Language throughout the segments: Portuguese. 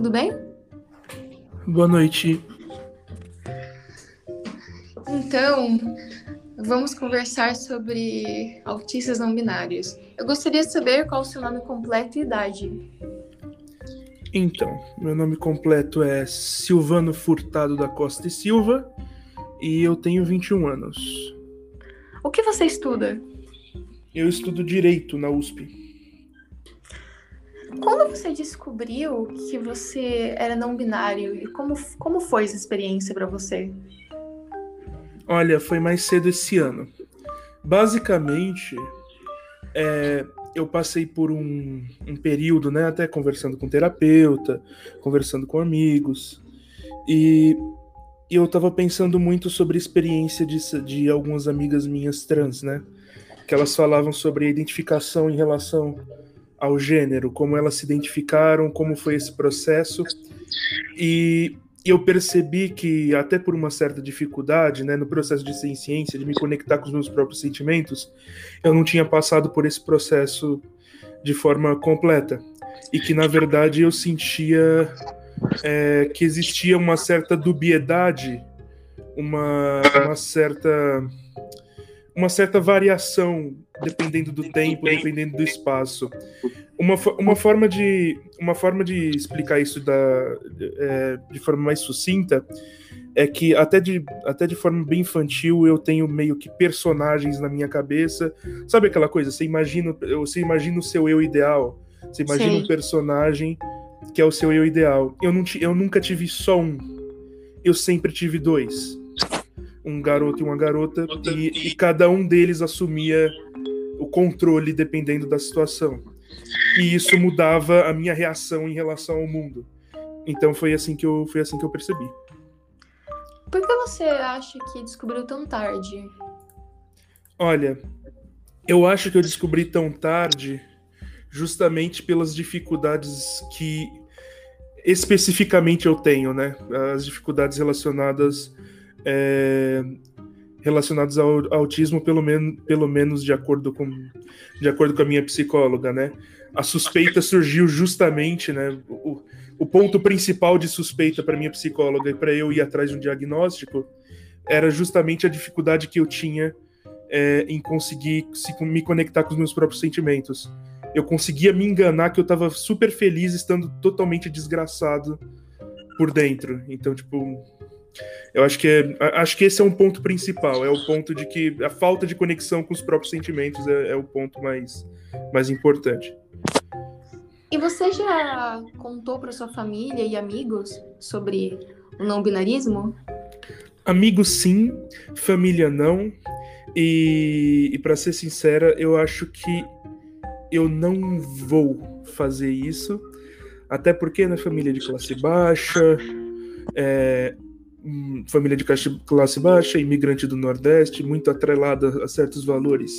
tudo bem? Boa noite. Então, vamos conversar sobre autistas não binários. Eu gostaria de saber qual o seu nome completo e idade. Então, meu nome completo é Silvano Furtado da Costa e Silva e eu tenho 21 anos. O que você estuda? Eu estudo Direito na USP. Quando você descobriu que você era não binário e como, como foi essa experiência para você? Olha, foi mais cedo esse ano. Basicamente, é, eu passei por um, um, período, né, até conversando com terapeuta, conversando com amigos, e, e eu tava pensando muito sobre a experiência de, de algumas amigas minhas trans, né, que elas falavam sobre a identificação em relação ao gênero, como elas se identificaram, como foi esse processo, e eu percebi que, até por uma certa dificuldade, né, no processo de ser ciência, de me conectar com os meus próprios sentimentos, eu não tinha passado por esse processo de forma completa. E que, na verdade, eu sentia é, que existia uma certa dubiedade, uma, uma certa uma certa variação dependendo do tempo, dependendo do espaço. Uma, uma, forma, de, uma forma de explicar isso da, é, de forma mais sucinta é que até de, até de forma bem infantil eu tenho meio que personagens na minha cabeça. Sabe aquela coisa? Você imagina, você imagina o seu eu ideal. Você imagina Sim. um personagem que é o seu eu ideal. Eu, não, eu nunca tive só um. Eu sempre tive dois um garoto e uma garota, e, e cada um deles assumia o controle dependendo da situação. E isso mudava a minha reação em relação ao mundo. Então foi assim que eu, foi assim que eu percebi. Por que você acha que descobriu tão tarde? Olha, eu acho que eu descobri tão tarde justamente pelas dificuldades que especificamente eu tenho, né? As dificuldades relacionadas é, relacionados ao autismo, pelo, men pelo menos de acordo, com, de acordo com a minha psicóloga, né? A suspeita surgiu justamente, né? O, o ponto principal de suspeita para minha psicóloga e para eu ir atrás de um diagnóstico era justamente a dificuldade que eu tinha é, em conseguir se, me conectar com os meus próprios sentimentos. Eu conseguia me enganar que eu estava super feliz estando totalmente desgraçado por dentro. Então, tipo, eu acho que, é, acho que esse é um ponto principal, é o ponto de que a falta de conexão com os próprios sentimentos é, é o ponto mais, mais importante. E você já contou para sua família e amigos sobre o não binarismo? Amigos sim, família não. E, e para ser sincera, eu acho que eu não vou fazer isso, até porque na família de classe baixa, é, família de classe baixa, imigrante do Nordeste, muito atrelada a certos valores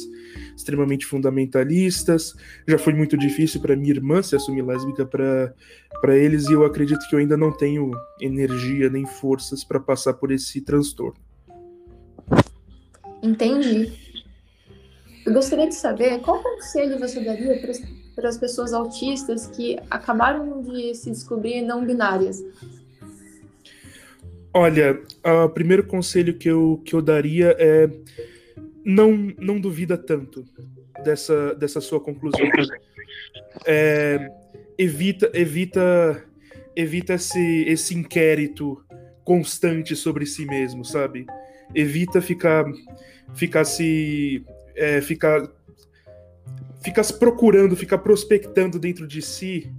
extremamente fundamentalistas. Já foi muito difícil para minha irmã se assumir lésbica para eles, e eu acredito que eu ainda não tenho energia nem forças para passar por esse transtorno. Entendi. Eu gostaria de saber qual conselho você daria para as pessoas autistas que acabaram de se descobrir não binárias Olha, o primeiro conselho que eu, que eu daria é não, não duvida tanto dessa, dessa sua conclusão. É, evita evita evita esse, esse inquérito constante sobre si mesmo, sabe? Evita ficar ficar se é, ficar ficar se procurando, ficar prospectando dentro de si,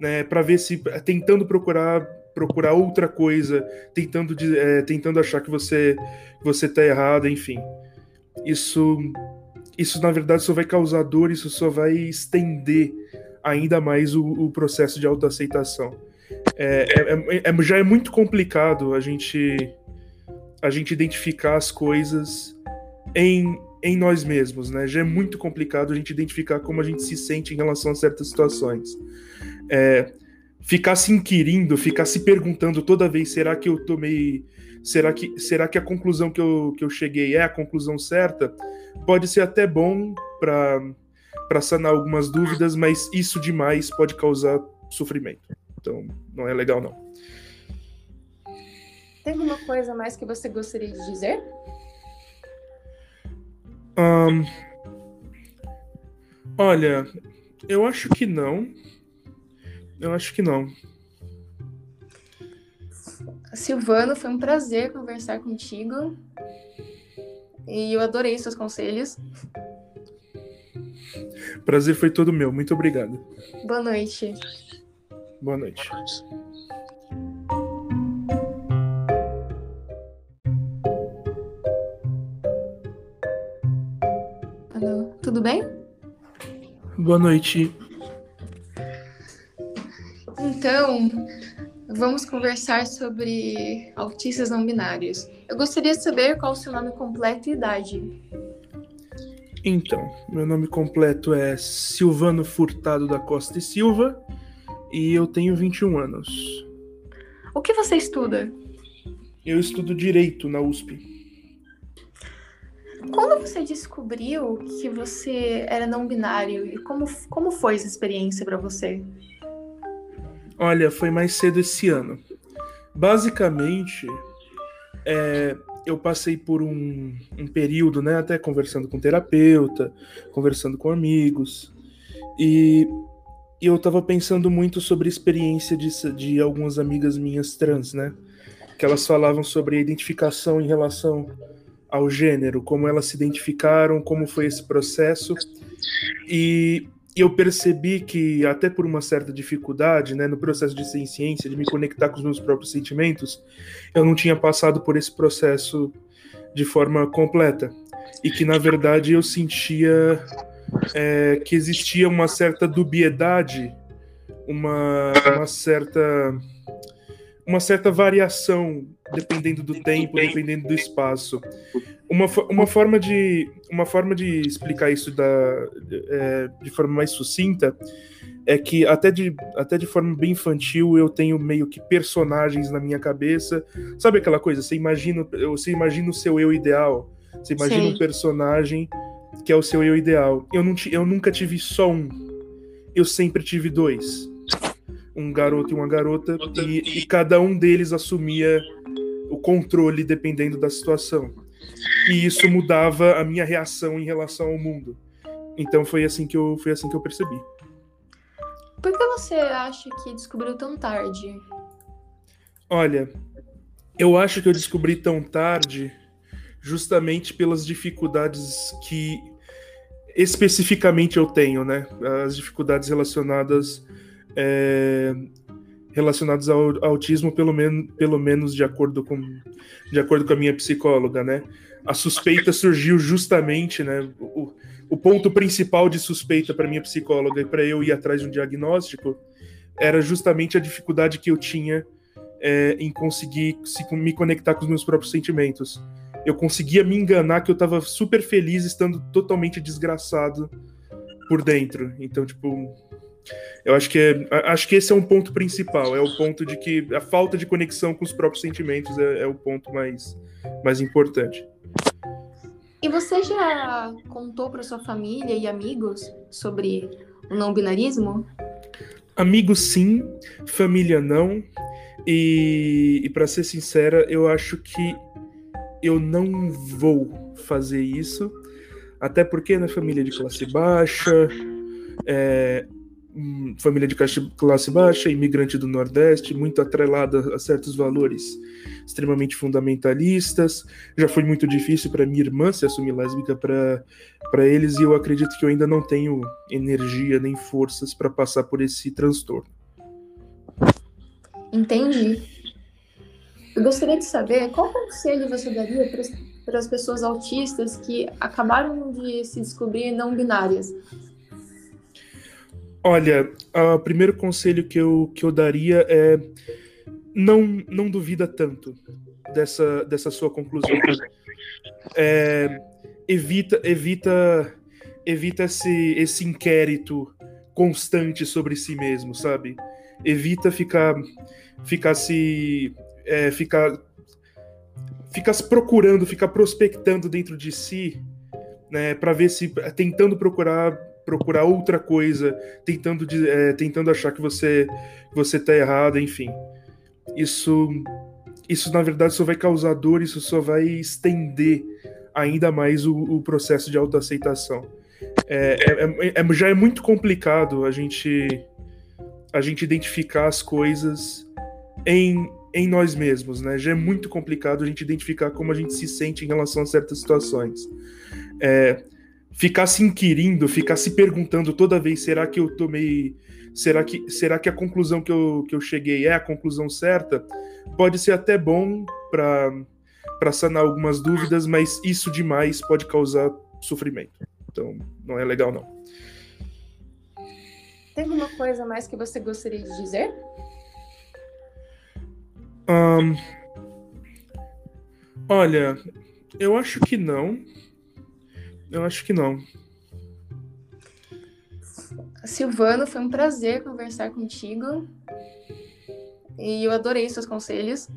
né, para ver se tentando procurar procurar outra coisa, tentando, é, tentando achar que você você tá errado, enfim. Isso isso na verdade só vai causar dor, isso só vai estender ainda mais o, o processo de autoaceitação. É, é, é, é, já é muito complicado a gente a gente identificar as coisas em, em nós mesmos, né? Já é muito complicado a gente identificar como a gente se sente em relação a certas situações. É, ficar se inquirindo, ficar se perguntando toda vez, será que eu tomei. Será que, será que a conclusão que eu, que eu cheguei é a conclusão certa? Pode ser até bom para sanar algumas dúvidas, mas isso demais pode causar sofrimento. Então, não é legal, não. Tem alguma coisa mais que você gostaria de dizer? Um, olha, eu acho que não. Eu acho que não. Silvano, foi um prazer conversar contigo. E eu adorei seus conselhos. Prazer foi todo meu. Muito obrigado. Boa noite. Boa noite. Alô, tudo bem? Boa noite. Então, vamos conversar sobre autistas não binários. Eu gostaria de saber qual o seu nome completo e idade. Então, meu nome completo é Silvano Furtado da Costa e Silva e eu tenho 21 anos. O que você estuda? Eu estudo Direito na USP. Quando você descobriu que você era não binário e como, como foi essa experiência para você? Olha, foi mais cedo esse ano. Basicamente, é, eu passei por um, um, período, né, até conversando com terapeuta, conversando com amigos, e, e eu tava pensando muito sobre a experiência de, de algumas amigas minhas trans, né, que elas falavam sobre a identificação em relação ao gênero, como elas se identificaram, como foi esse processo. E eu percebi que, até por uma certa dificuldade, né, no processo de ser ciência, de me conectar com os meus próprios sentimentos, eu não tinha passado por esse processo de forma completa. E que, na verdade, eu sentia é, que existia uma certa dubiedade, uma, uma certa uma certa variação dependendo do tempo, dependendo do espaço. Uma, uma, forma, de, uma forma de explicar isso da, é, de forma mais sucinta é que até de, até de forma bem infantil eu tenho meio que personagens na minha cabeça. Sabe aquela coisa? Você imagina, você imagina o seu eu ideal. Você imagina Sim. um personagem que é o seu eu ideal. Eu, não, eu nunca tive só um. Eu sempre tive dois um garoto e uma garota, e, e cada um deles assumia o controle dependendo da situação. E isso mudava a minha reação em relação ao mundo. Então foi assim que eu, foi assim que eu percebi. Por que você acha que descobriu tão tarde? Olha, eu acho que eu descobri tão tarde justamente pelas dificuldades que especificamente eu tenho, né? As dificuldades relacionadas é, relacionados ao autismo, pelo, men pelo menos de acordo, com, de acordo com a minha psicóloga, né? A suspeita surgiu justamente, né? O, o ponto principal de suspeita para minha psicóloga e para eu ir atrás de um diagnóstico era justamente a dificuldade que eu tinha é, em conseguir se, me conectar com os meus próprios sentimentos. Eu conseguia me enganar que eu estava super feliz estando totalmente desgraçado por dentro. Então, tipo, eu acho que, é, acho que esse é um ponto principal, é o ponto de que a falta de conexão com os próprios sentimentos é, é o ponto mais, mais importante. E você já contou para sua família e amigos sobre o não binarismo? Amigos sim, família não. E, e para ser sincera, eu acho que eu não vou fazer isso, até porque na família de classe baixa, é, família de classe baixa, imigrante do Nordeste, muito atrelada a certos valores extremamente fundamentalistas. Já foi muito difícil para minha irmã se assumir lésbica para eles, e eu acredito que eu ainda não tenho energia nem forças para passar por esse transtorno. Entendi. Eu gostaria de saber qual conselho você daria para as pessoas autistas que acabaram de se descobrir não binárias Olha, o primeiro conselho que eu, que eu daria é não, não duvida tanto dessa, dessa sua conclusão. É, evita evita evita esse, esse inquérito constante sobre si mesmo, sabe? Evita ficar ficar se é, ficar ficar se procurando, ficar prospectando dentro de si, né, para ver se tentando procurar procurar outra coisa, tentando, é, tentando achar que você você está errado, enfim. Isso, isso na verdade só vai causar dor, isso só vai estender ainda mais o, o processo de autoaceitação. É, é, é, é, já é muito complicado a gente a gente identificar as coisas em, em nós mesmos, né? Já é muito complicado a gente identificar como a gente se sente em relação a certas situações. É, ficar se inquirindo, ficar se perguntando toda vez, será que eu tomei. Será que, será que a conclusão que eu, que eu cheguei é a conclusão certa? Pode ser até bom para sanar algumas dúvidas, mas isso demais pode causar sofrimento. Então, não é legal, não. Tem alguma coisa mais que você gostaria de dizer? Um, olha, eu acho que não. Eu acho que não. Silvano, foi um prazer conversar contigo. E eu adorei seus conselhos.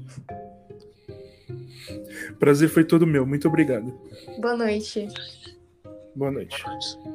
Prazer foi todo meu. Muito obrigado. Boa noite. Boa noite. Boa noite.